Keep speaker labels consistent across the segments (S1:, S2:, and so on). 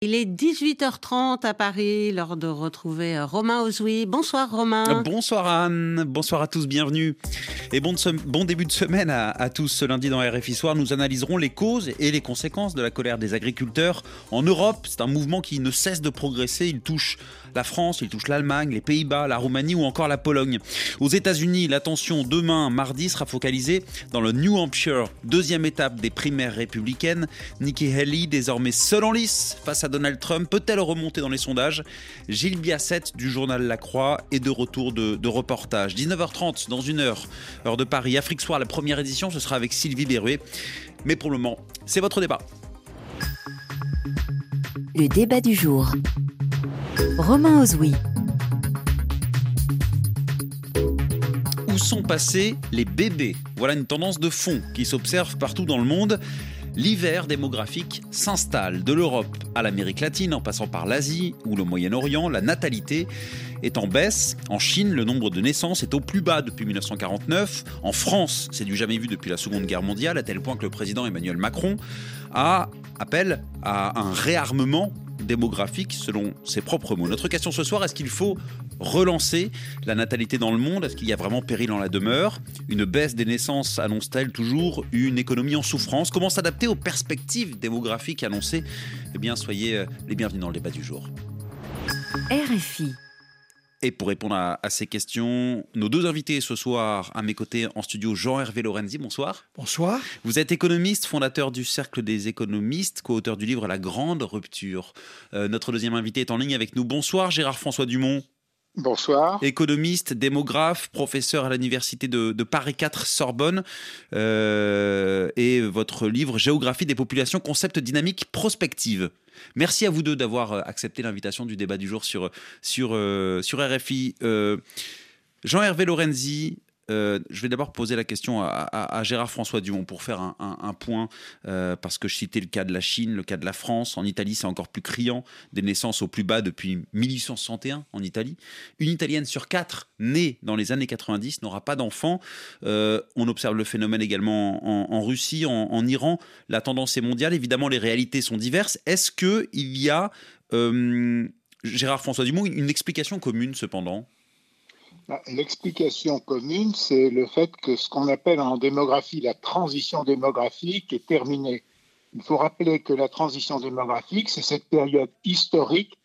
S1: Il est 18h30 à Paris, l'heure de retrouver euh, Romain Ozoui. Bonsoir Romain.
S2: Bonsoir Anne, bonsoir à tous, bienvenue. Et bon, début de semaine à, à, tous. Ce lundi dans RFI Soir, nous analyserons les causes et les conséquences de la colère des agriculteurs en Europe. C'est un mouvement qui ne cesse de progresser. Il touche la France, il touche l'Allemagne, les Pays-Bas, la Roumanie ou encore la Pologne. Aux États-Unis, l'attention demain, mardi, sera focalisée dans le New Hampshire, deuxième étape des primaires républicaines. Nikki Haley, désormais seule en lice face à Donald Trump peut-elle remonter dans les sondages? Gilles Biasset du journal La Croix est de retour de, reportage. 19h30 dans une heure, heure de Paris. Afrique Soir, la première édition, ce sera avec Sylvie Berruet. Mais pour le moment, c'est votre débat.
S3: Le débat du jour. Romain Ozoui.
S2: Où sont passés les bébés? Voilà une tendance de fond qui s'observe partout dans le monde l'hiver démographique s'installe. De l'Europe à l'Amérique latine, en passant par l'Asie ou le Moyen-Orient, la natalité est en baisse. En Chine, le nombre de naissances est au plus bas depuis 1949. En France, c'est du jamais vu depuis la Seconde Guerre mondiale, à tel point que le président Emmanuel Macron a appelle à un réarmement démographique selon ses propres mots. Notre question ce soir, est-ce qu'il faut relancer la natalité dans le monde? Est-ce qu'il y a vraiment péril en la demeure? Une baisse des naissances annonce-t-elle toujours une économie en souffrance? Comment s'adapter aux perspectives démographiques annoncées? Eh bien, soyez euh, les bienvenus dans le débat du jour.
S3: RFI.
S2: Et pour répondre à, ces questions, nos deux invités ce soir à mes côtés en studio, Jean-Hervé Lorenzi, bonsoir.
S4: Bonsoir.
S2: Vous êtes économiste, fondateur du Cercle des économistes, co-auteur du livre La Grande Rupture. Euh, notre deuxième invité est en ligne avec nous. Bonsoir Gérard François Dumont.
S5: Bonsoir.
S2: Économiste, démographe, professeur à l'université de, Paris 4 Sorbonne. Euh, et votre livre Géographie des populations, concept dynamique prospective. Merci à vous deux d'avoir euh, accepté l'invitation du débat du jour sur, sur, euh, sur RFI. Jean-Hervé Lorenzi, euh, je vais d'abord poser la question à, Gérard François Dumont pour faire un, point, euh, parce que je citais le cas de la Chine, le cas de la France. En Italie, c'est encore plus criant, des naissances au plus bas depuis 1861 en Italie. Une Italienne sur quatre née dans les années 90 n'aura pas d'enfant. Euh, on observe le phénomène également en, Russie, en, Iran. La tendance est mondiale. Évidemment, les réalités sont diverses. Est-ce qu'il y a, Gérard François Dumont, une explication commune cependant?
S5: L'explication commune, c'est le fait que ce qu'on appelle en démographie la transition démographique est terminée. Il faut rappeler que la transition démographique, c'est cette période historique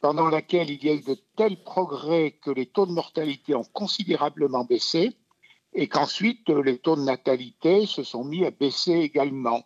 S5: pendant laquelle il y a eu de tels progrès que les taux de mortalité ont considérablement baissé et qu'ensuite les taux de natalité se sont mis à baisser également.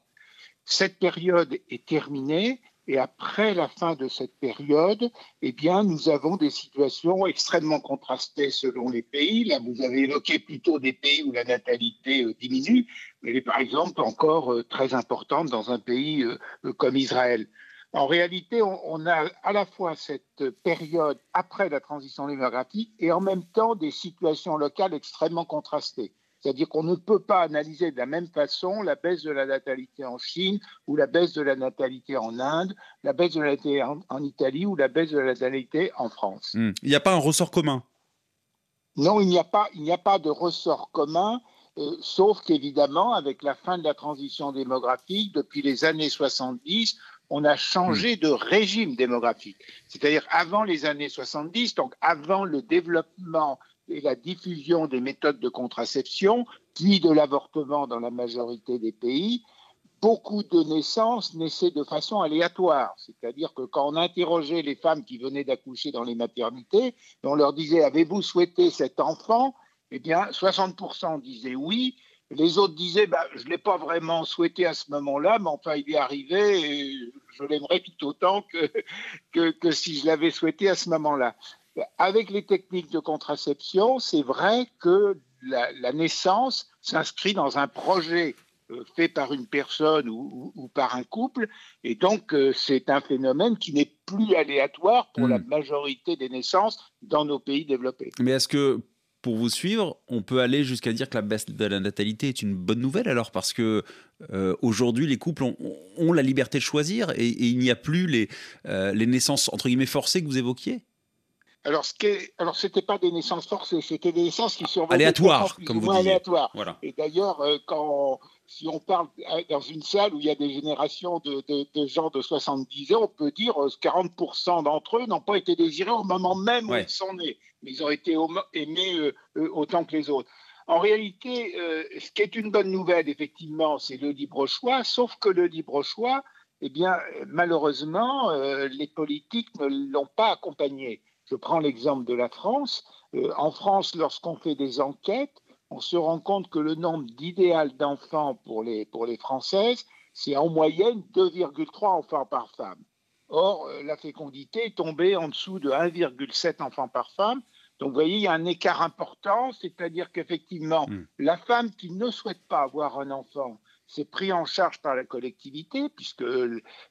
S5: Cette période est terminée et après la fin de cette période, eh bien, nous avons des situations extrêmement contrastées selon les pays. Là, vous avez évoqué plutôt des pays où la natalité euh, diminue, mais elle est par exemple encore euh, très importante dans un pays euh, comme Israël. En réalité, on, a à la fois cette période après la transition démographique et en même temps des situations locales extrêmement contrastées. C'est-à-dire qu'on ne peut pas analyser de la même façon la baisse de la natalité en Chine ou la baisse de la natalité en Inde, la baisse de la natalité en, Italie ou la baisse de la natalité en France.
S2: Hmm. Il n'y a pas un ressort commun?
S5: Non, il n'y a, pas, il n'y a pas de ressort commun. Euh, sauf qu'évidemment, avec la fin de la transition démographique, depuis les années 70, on a changé hmm. de régime démographique. C'est-à-dire avant les années 70, donc avant le développement et la diffusion des méthodes de contraception, puis de l'avortement dans la majorité des pays, beaucoup de naissances naissaient de façon aléatoire. C'est-à-dire que quand on interrogeait les femmes qui venaient d'accoucher dans les maternités, on leur disait Avez-vous souhaité cet enfant? Eh bien, 60% disaient oui. Les autres disaient bah, Je ne l'ai pas vraiment souhaité à ce moment-là, mais enfin, il est arrivé et je l'aimerais tout autant que, si je l'avais souhaité à ce moment-là avec les techniques de contraception, c'est vrai que la, naissance s'inscrit dans un projet euh, fait par une personne ou, par un couple, et donc euh, c'est un phénomène qui n'est plus aléatoire pour la hmm. majorité des naissances dans nos pays développés.
S2: Mais est-ce que pour vous suivre, on peut aller jusqu'à dire que la baisse de la natalité est une bonne nouvelle alors? Parce que euh, aujourd'hui les couples ont, la liberté de choisir et, il n'y a plus les, les naissances entre guillemets forcées que vous évoquiez?
S5: Alors, ce alors, c'était pas des naissances forcées, c'était des naissances qui survenaient
S2: aléatoires, comme vous disiez.
S5: Aléatoires. Et d'ailleurs, euh, quand si on parle dans une salle où il y a des générations de, gens de 70 ans, on peut dire que 40% d'entre eux n'ont pas été désirés au moment même où ils sont nés. Mais ils ont été aimés autant que les autres. En réalité, ce qui est une bonne nouvelle, effectivement, c'est le libre choix, sauf que le libre choix, eh bien, malheureusement, les politiques ne l'ont pas accompagné. Je prends l'exemple de la France. Euh, en France, lorsqu'on fait des enquêtes, on se rend compte que le nombre d'idéal d'enfants pour les, pour les Françaises, c'est en moyenne 2,3 enfants par femme. Or, euh, la fécondité est tombée en dessous de 1,7 enfants par femme. Donc, vous voyez, il y a un écart important, c'est-à-dire qu'effectivement, hmm. la femme qui ne souhaite pas avoir un enfant, c'est pris en charge par la collectivité, puisque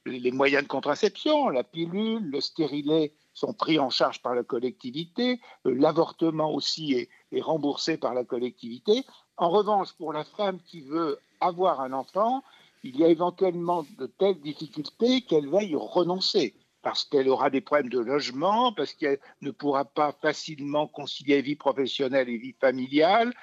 S5: les moyens de contraception, la pilule, le stérilet sont pris en charge par la collectivité, euh, l'avortement aussi est, remboursé par la collectivité. En revanche, pour la femme qui veut avoir un enfant, il y a éventuellement de telles difficultés qu'elle va y renoncer parce qu'elle aura des problèmes de logement, parce qu'elle ne pourra pas facilement concilier vie professionnelle et vie familiale,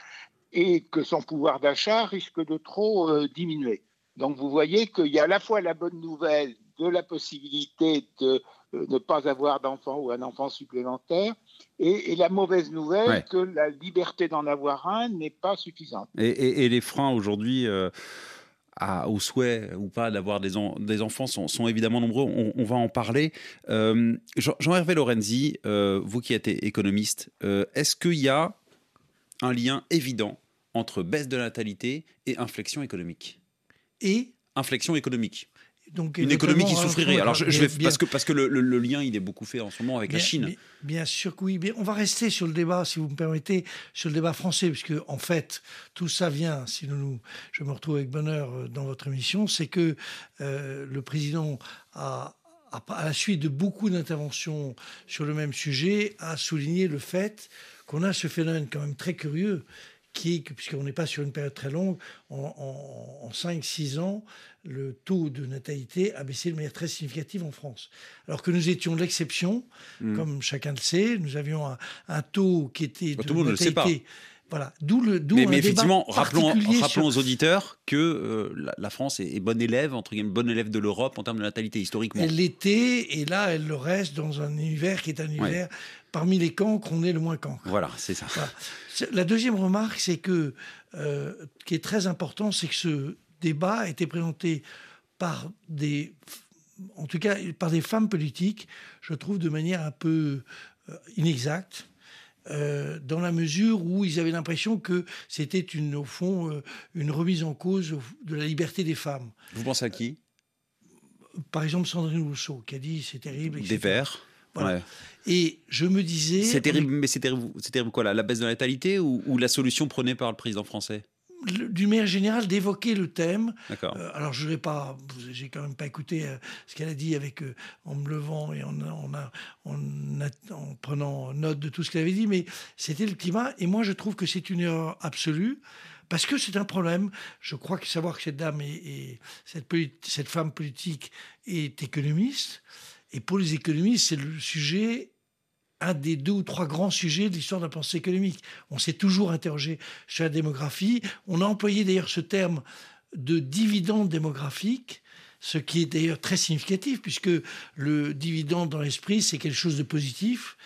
S5: et que son pouvoir d'achat risque de trop euh, diminuer. Donc vous voyez qu'il y a à la fois la bonne nouvelle de la possibilité de euh, ne pas avoir d'enfant ou un enfant supplémentaire, et, la mauvaise nouvelle que la liberté d'en avoir un n'est pas suffisante.
S2: Et, les freins aujourd'hui euh, au souhait ou pas d'avoir des, des, enfants sont, sont, évidemment nombreux, on, va en parler. Jean-Hervé Lorenzi, vous qui êtes économiste, est-ce qu'il y a un lien évident entre baisse de natalité et inflexion économique.
S4: Et
S2: Inflexion économique. Donc, une économie qui souffrirait. Alors, je, vais, parce que, parce que le, lien, il est beaucoup fait en ce moment avec la Chine.
S4: Bien, sûr que oui. on va rester sur le débat, si vous me permettez, sur le débat français, puisque en fait, tout ça vient, si nous, je me retrouve avec bonheur euh, dans votre émission, c'est que euh, le président a, à la suite de beaucoup d'interventions sur le même sujet, a souligné le fait qu'on a ce phénomène quand même très curieux, qui est que, puisqu'on n'est pas sur une période très longue, en, 5-6 ans, le taux de natalité a baissé de manière très significative en France. Alors que nous étions l'exception, hmm. comme chacun le sait, nous avions un, taux qui était
S2: bah, de tout le monde natalité, ne le sait pas.
S4: Voilà, d'où le.
S2: mais, mais effectivement, rappelons, rappelons aux auditeurs que euh, la, France est, bonne élève, entre guillemets, bonne élève de l'Europe en termes de natalité historiquement.
S4: Elle l'était, et là, elle le reste dans un univers qui est un univers parmi les cancres, on est le moins cancre.
S2: Voilà, c'est ça.
S4: La deuxième remarque, c'est que, euh, qui est très important, c'est que ce débat a été présenté par des, en tout cas, par des femmes politiques, je trouve de manière un peu euh, inexacte. Euh, dans la mesure où ils avaient l'impression que c'était une, au fond euh, une remise en cause de la liberté des femmes.
S2: Vous pensez à qui?
S4: Par exemple, Sandrine Rousseau, qui a dit c'est terrible.
S2: Des Verts voilà.
S4: Et je me disais.
S2: C'est terrible, mais c'est terrible, terrible, quoi La baisse de la natalité ou, ou la solution prônée par le président français?
S4: D'une manière générale, d'évoquer le thème. Euh, alors, je n'ai pas, j'ai quand même pas écouté euh, ce qu'elle a dit avec, euh, en me levant et en, en, prenant note de tout ce qu'elle avait dit, mais c'était le climat. Et moi, je trouve que c'est une erreur absolue. Parce que c'est un problème. Je crois que savoir que cette dame et cette, cette femme politique est économiste. Et pour les économistes, c'est le sujet un des deux ou trois grands sujets de l'histoire de la pensée économique. On s'est toujours interrogé sur la démographie. On a employé d'ailleurs ce terme de dividende démographique, ce qui est d'ailleurs très significatif, puisque le dividende dans l'esprit, c'est quelque chose de positif,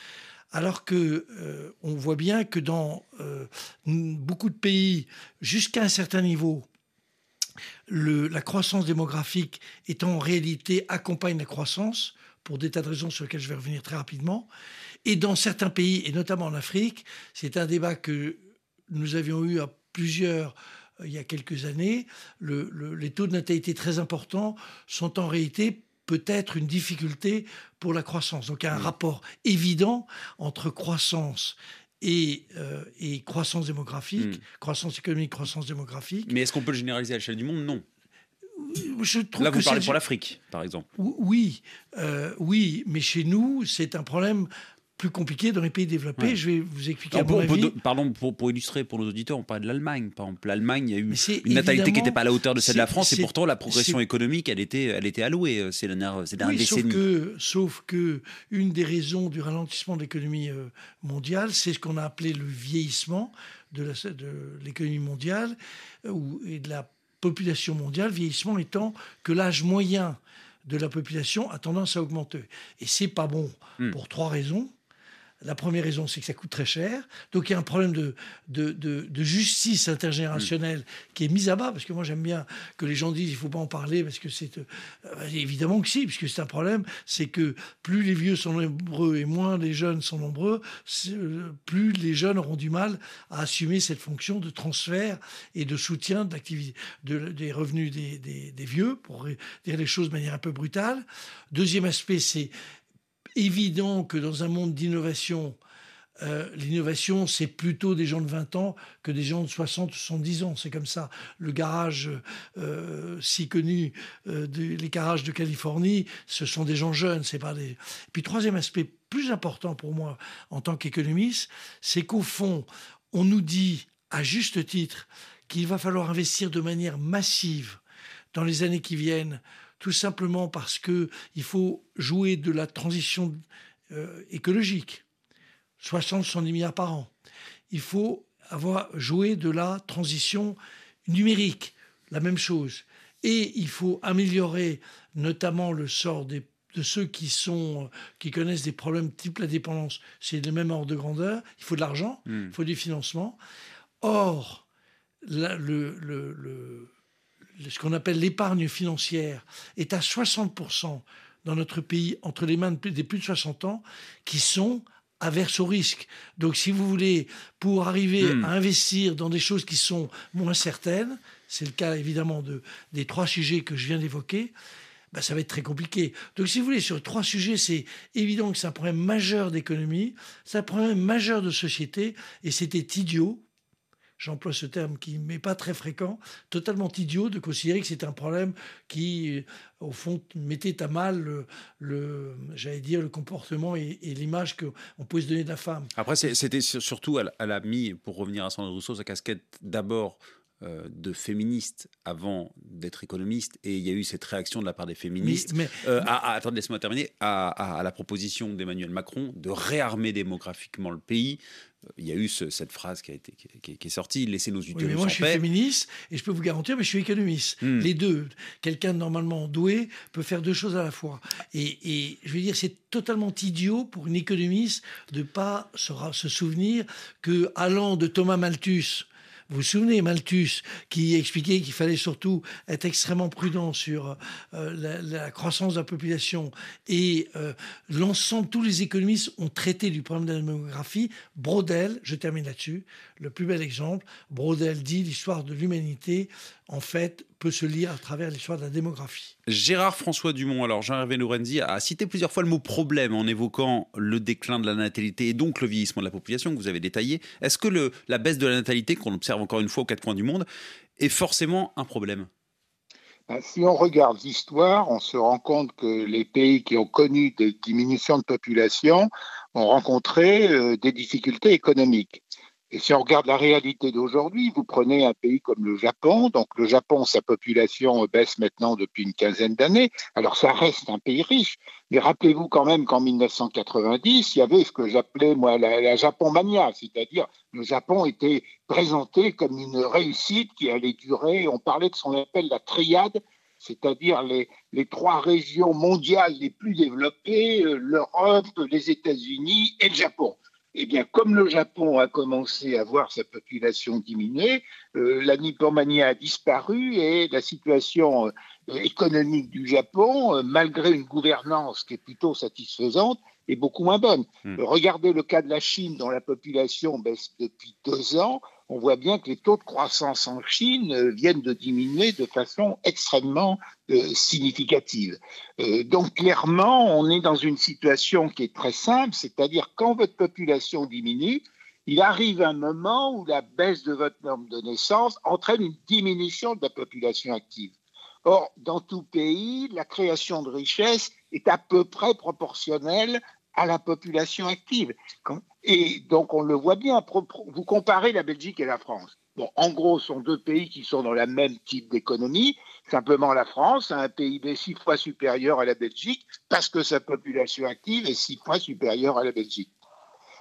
S4: alors que euh, on voit bien que dans euh, beaucoup de pays, jusqu'à un certain niveau, la croissance démographique est en réalité accompagne la croissance pour des tas de raisons sur lesquelles je vais revenir très rapidement. Et dans certains pays, et notamment en Afrique, c'est un débat que nous avions eu à plusieurs euh, il y a quelques années. les taux de natalité très importants sont en réalité peut-être une difficulté pour la croissance. Donc il y a un rapport évident entre croissance et, euh, et croissance démographique, hmm. croissance économique, croissance démographique.
S2: Mais est-ce qu'on peut le généraliser à l'échelle du monde? Non.
S4: Je trouve
S2: Là, vous parlez pour l'Afrique, par exemple.
S4: Oui, euh, oui, mais chez nous, c'est un problème plus compliqué dans les pays développés. Je vais vous expliquer à mon avis.
S2: pardon, pour, illustrer pour nos auditeurs, on parle de l'Allemagne. Par exemple, l'Allemagne, il y a eu une natalité qui n'était pas à la hauteur de celle de la France, et pourtant la progression économique, elle était, elle était allouée euh, ces dernières, ces dernières décennies.
S4: Sauf que, sauf que une des raisons du ralentissement de l'économie euh, mondiale, c'est ce qu'on a appelé le vieillissement de l'économie mondiale, euh, et de la population mondiale, vieillissement étant que l'âge moyen de la population a tendance à augmenter. Et c'est pas bon hmm. pour trois raisons. La première raison, c'est que ça coûte très cher. Donc il y a un problème de, de, justice intergénérationnelle mm. qui est mis à bas, parce que moi j'aime bien que les gens disent il ne faut pas en parler, parce que c'est... Euh, évidemment que si, puisque c'est un problème, c'est que plus les vieux sont nombreux et moins les jeunes sont nombreux, euh, plus les jeunes auront du mal à assumer cette fonction de transfert et de soutien de des revenus des, des vieux, pour dire les choses de manière un peu brutale. Deuxième aspect, c'est évident que dans un monde d'innovation, euh, l'innovation, c'est plutôt des gens de 20 ans que des gens de 60 ou 70 ans. C'est comme ça. Le garage euh, si connu, euh, les garages de Californie, ce sont des gens jeunes. C'est pas des. puis troisième aspect plus important pour moi en tant qu'économiste, c'est qu'au fond, on nous dit à juste titre qu'il va falloir investir de manière massive dans les années qui viennent tout simplement parce qu'il faut jouer de la transition euh, écologique, 60-70 milliards par an. Il faut avoir joué de la transition numérique, la même chose. Et il faut améliorer notamment le sort de ceux qui, sont, qui connaissent des problèmes type la dépendance. C'est le même ordre de grandeur. Il faut de l'argent, hmm. il faut du financement. Or, le, ce qu'on appelle l'épargne financière est à 60% dans notre pays entre les mains des plus de 60 ans qui sont averses au risque. Donc si vous voulez, pour arriver hmm. à investir dans des choses qui sont moins certaines, c'est le cas évidemment de, des trois sujets que je viens d'évoquer, ben, ça va être très compliqué. Donc, si vous voulez, sur trois sujets, c'est évident que c'est un problème majeur d'économie, c'est un problème majeur de société, et c'était idiot j'emploie ce terme qui n'est pas très fréquent, totalement idiot de considérer que c'est un problème qui, euh, au fond, mettait à mal le, j'allais dire, le comportement et, l'image qu'on pouvait se donner de la femme.
S2: Après, c'était surtout, elle, a mis, pour revenir à Sandrine Rousseau, sa casquette d'abord euh, de féministe avant d'être économiste, et il y a eu cette réaction de la part des féministes. Mais, euh, attendez, laisse-moi terminer. À, la proposition d'Emmanuel Macron de réarmer démographiquement le pays. Il y a eu cette phrase qui, a été, qui, est sortie laissez nos utérus oui, mais
S4: moi, je suis féministe et je peux vous garantir, mais je suis économiste. Hmm. Les deux. Quelqu'un normalement doué peut faire deux choses à la fois. Et, et je veux dire, c'est totalement idiot pour une économiste de pas se, se souvenir que allant de Thomas Malthus vous vous souvenez, Malthus, qui expliquait qu'il fallait surtout être extrêmement prudent sur euh, la, croissance de la population et euh, l'ensemble, tous les économistes ont traité du problème de la démographie. Brodel, je termine là-dessus, le plus bel exemple, Brodel dit l'histoire de l'humanité, en fait, peut se lire à travers l'histoire de la démographie.
S2: Gérard François Dumont, alors Jean-Hervé Lorenzi a cité plusieurs fois le mot problème en évoquant le déclin de la natalité et donc le vieillissement de la population que vous avez détaillé. Est-ce que le, la baisse de la natalité qu'on observe encore une fois aux quatre coins du monde est forcément un problème?
S5: Ben, si on regarde l'histoire, on se rend compte que les pays qui ont connu des diminutions de population ont rencontré euh, des difficultés économiques. Et si on regarde la réalité d'aujourd'hui, vous prenez un pays comme le Japon, donc le Japon, sa population baisse maintenant depuis une quinzaine d'années, alors ça reste un pays riche, mais rappelez-vous quand même qu'en 1990, il y avait ce que j'appelais moi la, mania, c'est-à-dire le Japon était présenté comme une réussite qui allait durer, on parlait de ce qu'on appelle la triade, c'est-à-dire les, les, trois régions mondiales les plus développées, euh, l'Europe, les États-Unis et le Japon eh bien, comme le Japon a commencé à voir sa population diminuer, euh, la nippomanie a disparu et la situation euh, économique du Japon, euh, malgré une gouvernance qui est plutôt satisfaisante, est beaucoup moins bonne. Hmm. Regardez le cas de la Chine, dont la population baisse depuis deux ans on voit bien que les taux de croissance en Chine euh, viennent de diminuer de façon extrêmement euh, significative. Euh, donc clairement, on est dans une situation qui est très simple, c'est-à-dire quand votre population diminue, il arrive un moment où la baisse de votre norme de naissance entraîne une diminution de la population active. Or, dans tout pays, la création de richesse est à peu près proportionnelle à la population active. Et donc, on le voit bien. Vous comparez la Belgique et la France. Bon, en gros, ce sont deux pays qui sont dans le même type d'économie. Simplement, la France a un PIB six fois supérieur à la Belgique parce que sa population active est six fois supérieure à la Belgique.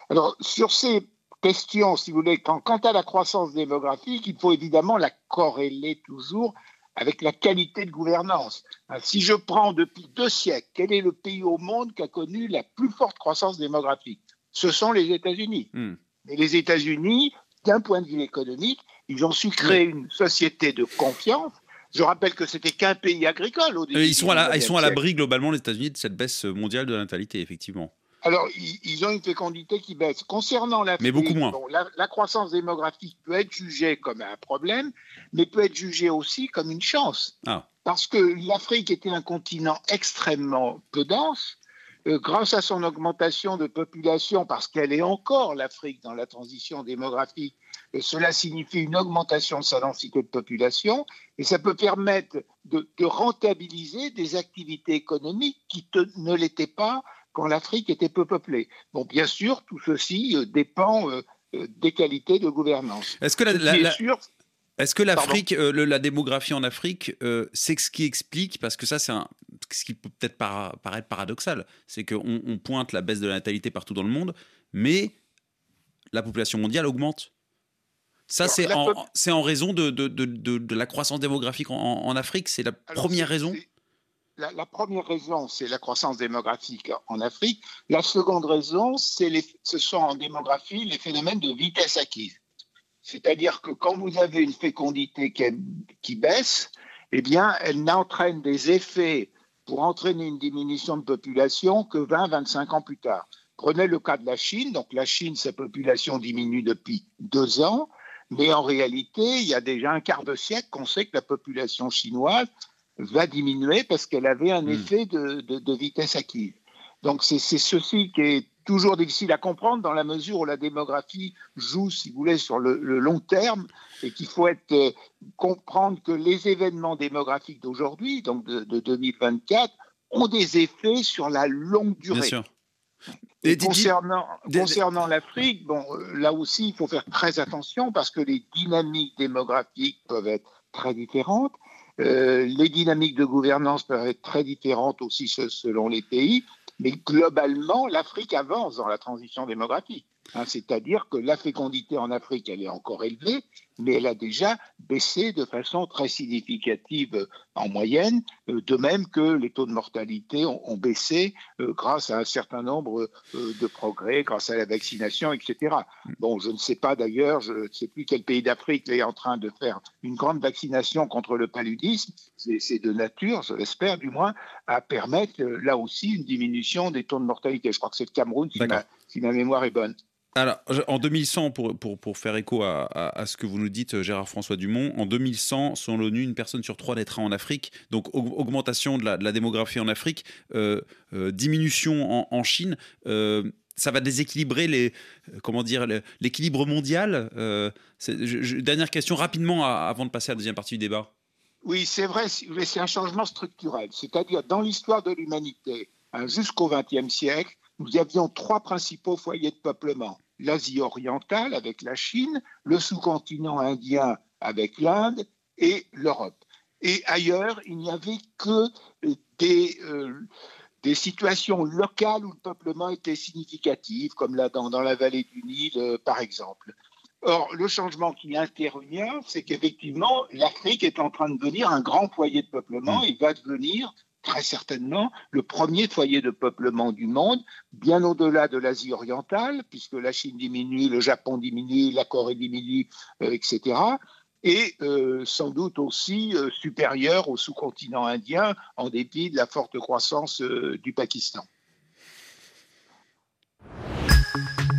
S5: Alors, sur ces questions, si vous voulez, quant à la croissance démographique, il faut évidemment la corréler toujours avec la qualité de gouvernance. Hein, si je prends depuis deux siècles, quel est le pays au monde qui a connu la plus forte croissance démographique? Ce sont les États-Unis. Hmm. Mais les États-Unis, d'un point de vue économique, ils ont su créer une société de confiance je rappelle que c'était qu'un pays agricole au début.
S2: Ils sont à l'abri globalement, les États-Unis, de cette baisse mondiale de la natalité, effectivement.
S5: Alors, ils, ont une fécondité qui baisse. Concernant l'Afrique, mais beaucoup moins. la, croissance démographique peut être jugée comme un problème, mais peut être jugée aussi comme une chance. Ah. Parce que l'Afrique était un continent extrêmement peu dense. Euh, grâce à son augmentation de population, parce qu'elle est encore l'Afrique dans la transition démographique, et cela signifie une augmentation de sa densité de population, et ça peut permettre de, rentabiliser des activités économiques qui ne l'étaient pas quand l'Afrique était peu peuplée. Bon, bien sûr, tout ceci euh, dépend euh, euh, des qualités de gouvernance.
S2: Est-ce que la, est-ce que l'Afrique, la démographie en Afrique, c'est ce qui explique, parce que ça, c'est ce qui peut peut-être paraître paradoxal, c'est qu'on on pointe la baisse de la natalité partout dans le monde, mais la population mondiale augmente. Ça, c'est en, en, raison de, de, de, la croissance démographique en, Afrique C'est la première raison
S5: la, première raison, c'est la croissance démographique en Afrique. La seconde raison, c'est ce sont en démographie les phénomènes de vitesse acquise. C'est-à-dire que quand vous avez une fécondité qui, qui baisse, eh bien, elle n'entraîne des effets pour entraîner une diminution de population que 20-25 ans plus tard. Prenez le cas de la Chine. Donc la Chine, sa population diminue depuis deux ans. Mais en réalité, il y a déjà un quart de siècle qu'on sait que la population chinoise va diminuer parce qu'elle avait un hmm. effet de, vitesse acquise. Donc c'est ceci qui est toujours difficile à comprendre dans la mesure où la démographie joue, si vous voulez, sur le, long terme et qu'il faut être, euh, comprendre que les événements démographiques d'aujourd'hui, donc de, 2024, ont des effets sur la longue durée. Bien sûr. Et concernant, concernant l'Afrique, bon, euh, là aussi, il faut faire très attention parce que les dynamiques démographiques peuvent être très différentes. Euh, les dynamiques de gouvernance peuvent être très différentes aussi selon les pays, mais globalement, l'Afrique avance dans la transition démographique. Hein, c'est-à-dire que la fécondité en Afrique, elle est encore élevée, mais elle a déjà baissé de façon très significative en moyenne, euh, de même que les taux de mortalité ont, baissé euh, grâce à un certain nombre euh, de progrès, grâce à la vaccination, etc. Bon, je ne sais pas d'ailleurs, je ne sais plus quel pays d'Afrique est en train de faire une grande vaccination contre le paludisme. C'est de nature, je l'espère du moins, à permettre là aussi une diminution des taux de mortalité. Je crois que c'est le Cameroun, si ma mémoire est bonne.
S2: Alors, en 2100, pour, pour, faire écho à, ce que vous nous dites, euh, Gérard-François Dumont, en 2100, selon l'ONU, une personne sur trois naîtra en Afrique. Donc, augmentation de la, démographie en Afrique, euh, euh, diminution en, Chine. ça va déséquilibrer les, comment dire, l'équilibre mondial. dernière question rapidement avant de passer à la deuxième partie du débat.
S5: Oui, c'est vrai, c'est un changement structurel. C'est-à-dire, dans l'histoire de l'humanité, hein, jusqu'au XXe siècle, nous avions trois principaux foyers de peuplement. L'Asie orientale avec la Chine, le sous-continent indien avec l'Inde et l'Europe. Et ailleurs, il n'y avait que des, euh, des situations locales où le peuplement était significatif, comme là dans, dans la vallée du Nil, euh, par exemple. Or, le changement qui intervient, c'est qu'effectivement, l'Afrique est en train de devenir un grand foyer de peuplement et va devenir très certainement le premier foyer de peuplement du monde, bien au-delà de l'Asie orientale, puisque la Chine diminue, le Japon diminue, la Corée diminue, euh, etc. Et euh, sans doute aussi euh, supérieur au sous-continent indien, en dépit de la forte croissance du Pakistan.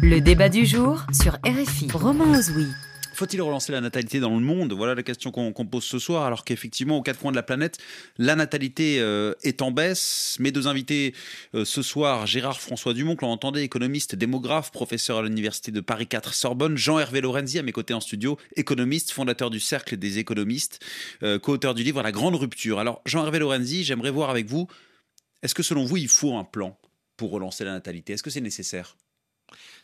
S3: Le débat du jour sur RFI. Romain Ozoui.
S2: Faut-il relancer la natalité dans le monde? Voilà la question qu'on pose ce soir, alors qu'effectivement, aux quatre coins de la planète, la natalité euh, est en baisse. Mes deux invités euh, ce soir, Gérard François Dumont, que l'on entendait, économiste, démographe, professeur à l'université de Paris 4 Sorbonne, Jean-Hervé Lorenzi à mes côtés en studio, économiste, fondateur du Cercle des économistes, euh, co-auteur du livre La Grande Rupture. Alors, Jean-Hervé Lorenzi, j'aimerais voir avec vous, est-ce que selon vous, il faut un plan pour relancer la natalité? Est-ce que c'est nécessaire?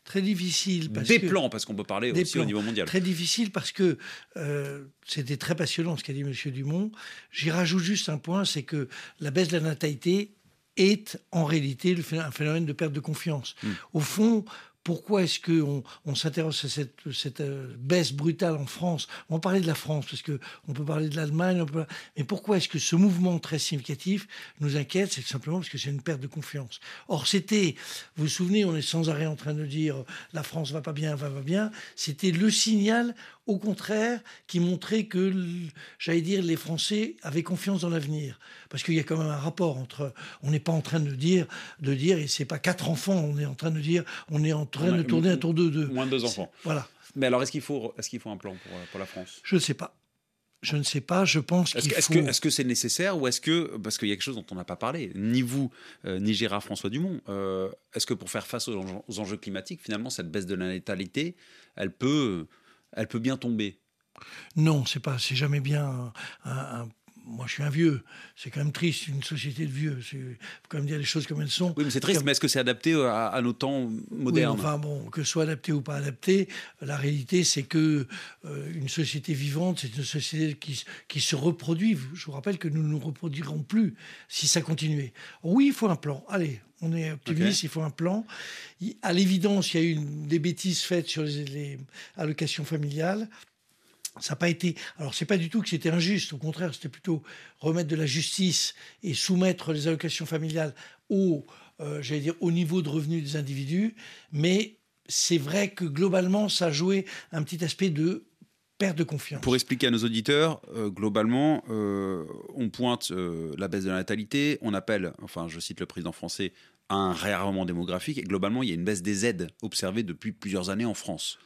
S4: Très difficile.
S2: Parce des plans, parce qu'on peut parler aussi au niveau mondial.
S4: Très difficile parce que euh, c'était très passionnant ce qu'a dit M. Dumont. J'y rajoute juste un point, c'est que la baisse de la natalité est en réalité un phénomène de perte de confiance. Hmm. Au fond, pourquoi est-ce qu'on on, s'intéresse à cette, euh, baisse brutale en France? On va parler de la France, parce qu'on peut parler de l'Allemagne, mais pourquoi est-ce que ce mouvement très significatif nous inquiète? C'est simplement parce que c'est une perte de confiance. Or, c'était, vous vous souvenez, on est sans arrêt en train de dire la France va pas bien, va pas bien. C'était le signal au contraire, qui montrait que, j'allais dire, les Français avaient confiance dans l'avenir. Parce qu'il y a quand même un rapport entre. On n'est pas en train de dire, de dire, et c'est pas quatre enfants, on est en train de dire, on est en train de tourner un tour de deux.
S2: Moins de deux enfants.
S4: Voilà.
S2: Mais alors, est-ce qu'il faut, est qu'il faut un plan pour, pour la France?
S4: Je ne sais pas. Je ne sais pas, je pense qu'il
S2: est-ce
S4: faut...
S2: Est-ce que c'est nécessaire ou est-ce que, parce qu'il y a quelque chose dont on n'a pas parlé, ni vous, euh, ni Gérard François Dumont, euh, est-ce que pour faire face aux, aux, enjeux climatiques, finalement, cette baisse de la natalité, elle peut elle peut bien tomber.
S4: Non, c'est pas, c'est jamais bien moi, je suis un vieux. C'est quand même triste, une société de vieux. Il faut quand même dire les choses comme elles sont.
S2: Oui, mais c'est triste, mais est-ce que c'est adapté à, nos temps modernes
S4: Enfin, bon, que ce soit adapté ou pas adapté, la réalité, c'est que euh, une société vivante, c'est une société qui, qui se reproduit. Je vous rappelle que nous ne nous reproduirons plus si ça continuait. Oui, il faut un plan. Allez, on est optimiste, il faut un plan. À l'évidence, il y a eu des bêtises faites sur les allocations familiales. Ça n'a pas été. Alors, c'est pas du tout que c'était injuste. Au contraire, c'était plutôt remettre de la justice et soumettre les allocations familiales au, euh, j'allais dire, au niveau de revenus des individus. Mais c'est vrai que globalement, ça a joué un petit aspect de perte de confiance.
S2: Pour expliquer à nos auditeurs, euh, globalement, euh, on pointe la baisse de la natalité, on appelle, enfin, je cite le président français, un réarmement démographique, et globalement, il y a une baisse des aides observée depuis plusieurs années en France.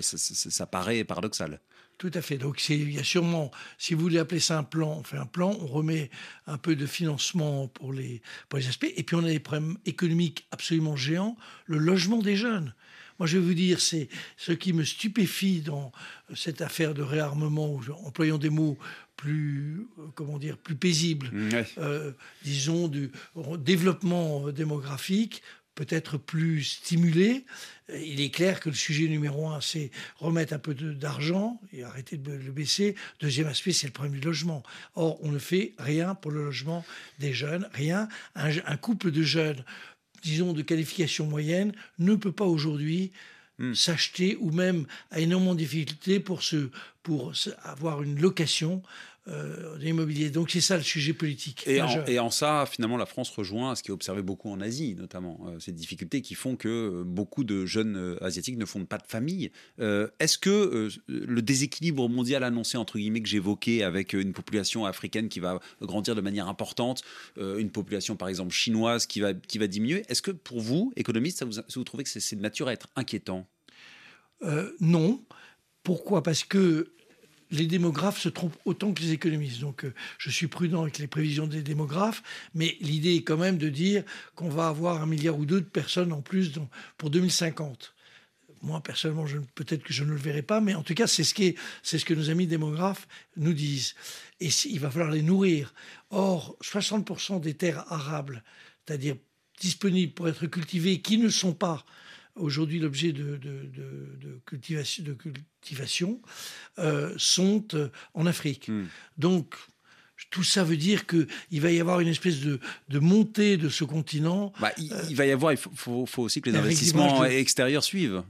S2: ça paraît paradoxal.
S4: Tout à fait. Donc il y a sûrement, si vous voulez appeler ça un plan, on fait un plan, on remet un peu de financement pour les, pour les aspects, et puis on a des problèmes économiques absolument géants, le logement des jeunes. Moi, je vais vous dire, c'est ce qui me stupéfie dans cette affaire de réarmement, employant des mots plus, euh, comment dire, plus paisibles, euh, disons, du développement démographique, peut-être plus stimulé. Il est clair que le sujet numéro un, c'est remettre un peu d'argent et arrêter de le baisser. Deuxième aspect, c'est le problème du logement. Or, on ne fait rien pour le logement des jeunes, rien. Un, couple de jeunes, disons de qualification moyenne, ne peut pas aujourd'hui hmm. s'acheter ou même à énormément de difficultés pour, se, pour avoir une location euh, Donc c'est ça le sujet politique.
S2: Et en, et en, ça, finalement, la France rejoint ce qui est observé beaucoup en Asie, notamment. Euh, ces difficultés qui font que euh, beaucoup de jeunes euh, asiatiques ne fondent pas de famille. Est-ce que le déséquilibre mondial annoncé, entre guillemets, que j'évoquais, avec une population africaine qui va grandir de manière importante, une population, par exemple, chinoise qui va, qui va diminuer, est-ce que pour vous, économiste, ça vous, vous trouvez que c'est de nature à être inquiétant?
S4: Non. Pourquoi? Parce que les démographes se trompent autant que les économistes. Donc euh, je suis prudent avec les prévisions des démographes, mais l'idée est quand même de dire qu'on va avoir un milliard ou deux de personnes en plus pour 2050. Moi, personnellement, peut-être que je ne le verrai pas, mais en tout cas, c'est ce, ce que nos amis démographes nous disent. Et il va falloir les nourrir. Or, 60% des terres arables, c'est-à-dire disponibles pour être cultivées, qui ne sont pas aujourd'hui l'objet de, de, cultivation, de cultivation euh, sont euh, en Afrique. Hmm. Donc, tout ça veut dire qu'il va y avoir une espèce de, montée de ce continent.
S2: Bah, il, va y avoir, il faut, faut aussi que les investissements extérieurs suivent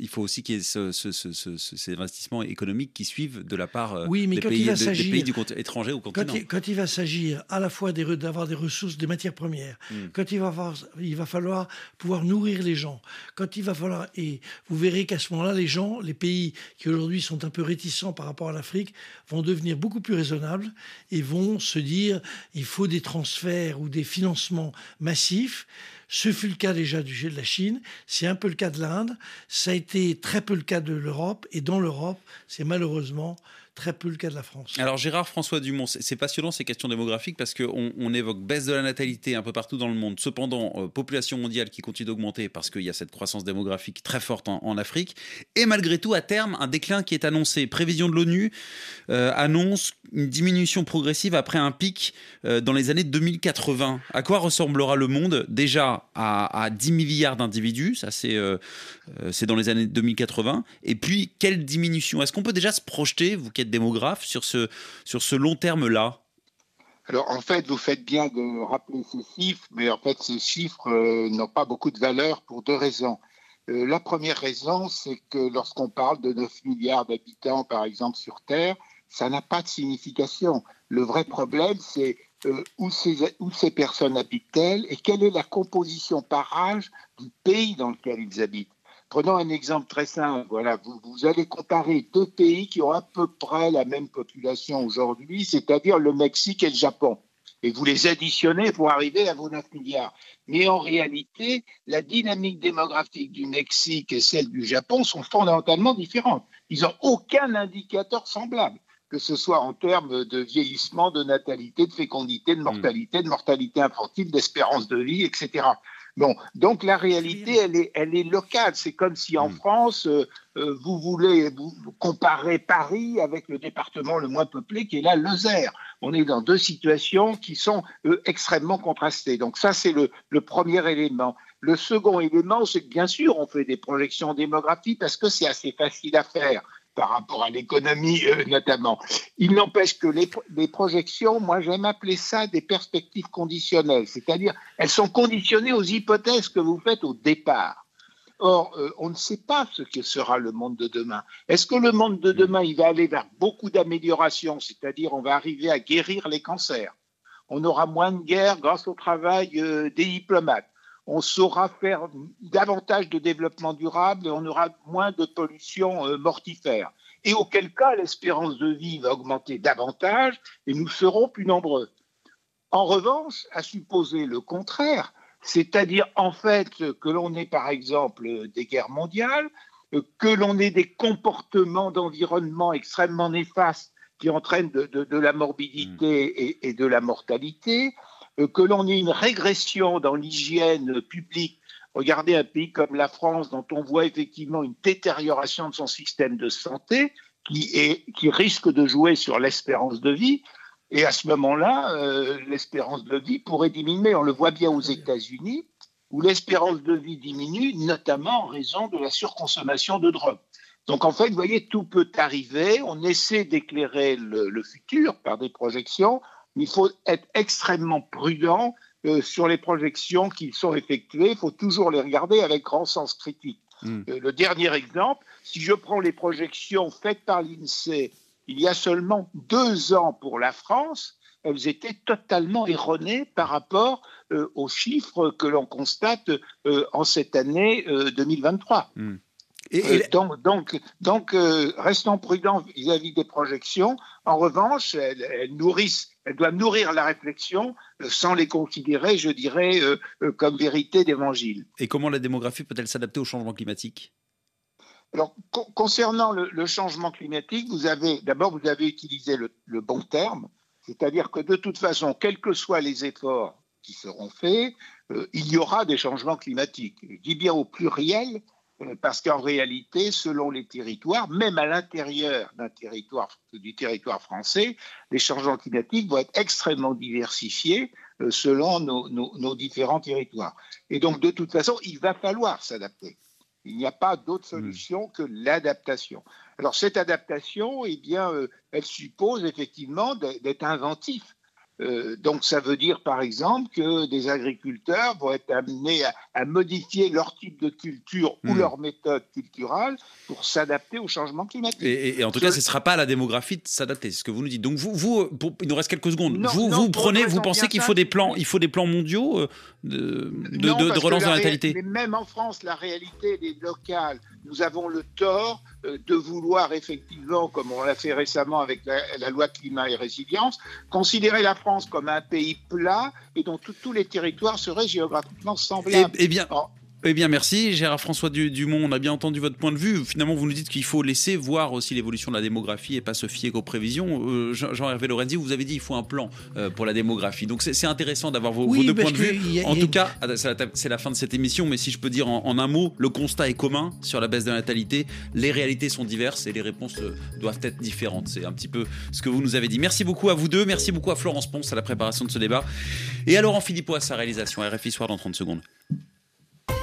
S2: il faut aussi qu'il y ait ces investissements économiques qui suivent de la part euh, des, pays, du étranger ou continent.
S4: Quand il, va s'agir à la fois d'avoir des ressources, des matières premières, hmm. quand il va, il va falloir pouvoir nourrir les gens, quand il va falloir, et vous verrez qu'à ce moment-là, les gens, les pays qui aujourd'hui sont un peu réticents par rapport à l'Afrique, vont devenir beaucoup plus raisonnables et vont se dire il faut des transferts ou des financements massifs. Ce fut le cas déjà du de la Chine, c'est un peu le cas de l'Inde, ça a été très peu le cas de l'Europe, et dans l'Europe, c'est malheureusement très peu le cas de la France.
S2: Alors Gérard François Dumont, c'est passionnant ces questions démographiques parce qu'on on évoque baisse de la natalité un peu partout dans le monde. Cependant, euh, population mondiale qui continue d'augmenter parce qu'il y a cette croissance démographique très forte en, Afrique. Et malgré tout, à terme, un déclin qui est annoncé. Prévision de l'ONU euh, annonce une diminution progressive après un pic euh, dans les années 2080. À quoi ressemblera le monde? Déjà à, à 10 milliards d'individus, ça c'est c'est dans les années 2080. Et puis, quelle diminution? Est-ce qu'on peut déjà se projeter, vous qui êtes démographe sur ce, sur ce long terme-là?
S5: Alors en fait, vous faites bien de rappeler ces chiffres, mais en fait ces chiffres euh, n'ont pas beaucoup de valeur pour deux raisons. la première raison, c'est que lorsqu'on parle de 9 milliards d'habitants, par exemple, sur Terre, ça n'a pas de signification. Le vrai problème, c'est où, ces, où, ces, personnes habitent-elles et quelle est la composition par âge du pays dans lequel ils habitent. Prenons un exemple très simple. Voilà, vous, vous, allez comparer deux pays qui ont à peu près la même population aujourd'hui, c'est-à-dire le Mexique et le Japon. Et vous les additionnez pour arriver à vos 9 milliards. Mais en réalité, la dynamique démographique du Mexique et celle du Japon sont fondamentalement différentes. Ils n'ont aucun indicateur semblable que ce soit en termes de vieillissement, de natalité, de fécondité, de mortalité, de mortalité infantile, d'espérance de vie, etc. Bon, donc la réalité, elle est, elle est locale. C'est comme si en hmm. France, euh, euh, vous voulez vous comparer Paris avec le département le moins peuplé qui est là, Lozère. On est dans deux situations qui sont euh, extrêmement contrastées. Donc ça, c'est le, le premier élément. Le second élément, c'est que bien sûr, on fait des projections démographiques parce que c'est assez facile à faire par rapport à l'économie euh, notamment. Il n'empêche que les, les, projections, moi j'aime appeler ça des perspectives conditionnelles, c'est-à-dire elles sont conditionnées aux hypothèses que vous faites au départ. Or, euh, on ne sait pas ce que sera le monde de demain. Est-ce que le monde de demain, il va aller vers beaucoup d'améliorations, c'est-à-dire on va arriver à guérir les cancers, on aura moins de guerres grâce au travail euh, des diplomates, on saura faire davantage de développement durable et on aura moins de pollution euh, mortifère. Et auquel cas, l'espérance de vie va augmenter davantage et nous serons plus nombreux. En revanche, à supposer le contraire, c'est-à-dire en fait que l'on ait par exemple des guerres mondiales, que l'on ait des comportements d'environnement extrêmement néfastes qui entraînent de, la morbidité et, et, de la mortalité, que l'on ait une régression dans l'hygiène publique. Regardez un pays comme la France, dont on voit effectivement une détérioration de son système de santé, qui, risque de jouer sur l'espérance de vie. Et à ce moment-là, euh, l'espérance de vie pourrait diminuer. On le voit bien aux États-Unis, où l'espérance de vie diminue, notamment en raison de la surconsommation de drogue. Donc en fait, vous voyez, tout peut arriver. On essaie d'éclairer le, futur par des projections il faut être extrêmement prudent euh, sur les projections qui sont effectuées. Il faut toujours les regarder avec grand sens critique. Hmm. Euh, le dernier exemple, si je prends les projections faites par l'INSEE il y a seulement deux ans pour la France, elles étaient totalement erronées par rapport euh, aux chiffres que l'on constate en cette année 2023. Et, euh, donc, donc, donc euh, restons prudents vis-à-vis des projections. En revanche, elles, nourrissent, elles doivent nourrir la réflexion euh, sans les considérer, je dirais, comme vérité d'évangile.
S2: Et comment la démographie peut-elle s'adapter au changement climatique?
S5: Alors, concernant le, changement climatique, vous avez d'abord vous avez utilisé le, le bon terme, c'est-à-dire que de toute façon, quels que soient les efforts qui seront faits, il y aura des changements climatiques. Je dis bien au pluriel, parce qu'en réalité, selon les territoires, même à l'intérieur d'un territoire, du territoire français, les changements climatiques vont être extrêmement diversifiés euh, selon nos, différents territoires. Et donc, de toute façon, il va falloir s'adapter. Il n'y a pas d'autre hmm. solution que l'adaptation. Alors, cette adaptation, eh bien, euh, elle suppose effectivement d'être inventif euh, donc ça veut dire par exemple que des agriculteurs vont être amenés à, modifier leur type de culture ou hmm. leur méthode culturelle pour s'adapter au changement climatique.
S2: Et, en tout cas, ce ne sera pas à la démographie de s'adapter, c'est ce que vous nous dites. Donc vous, vous il nous reste quelques secondes. vous, vous prenez, vous pensez qu'il faut des plans, il faut des plans mondiaux euh, de, de, relance de la natalité.
S5: Mais même en France, la réalité est locale. Nous avons le tort euh, de vouloir effectivement, comme on l'a fait récemment avec la, loi climat et résilience, considérer la France comme un pays plat et dont tous les territoires seraient géographiquement semblables.
S2: Eh, eh eh bien, merci Gérard François Dumont. On a bien entendu votre point de vue. Finalement, vous nous dites qu'il faut laisser voir aussi l'évolution de la démographie et pas se fier qu'aux prévisions. Euh, Jean-Hervé Lorenzi, vous avez dit qu'il faut un plan euh, pour la démographie. Donc, c'est intéressant d'avoir vos, deux points de vue. en tout cas, ah, c'est la, fin de cette émission, mais si je peux dire en, un mot, le constat est commun sur la baisse de la natalité. Les réalités sont diverses et les réponses euh, doivent être différentes. C'est un petit peu ce que vous nous avez dit. Merci beaucoup à vous deux. Merci beaucoup à Florence Ponce à la préparation de ce débat. Et à Laurent Philippot à sa réalisation. RFI Soir dans 30 secondes.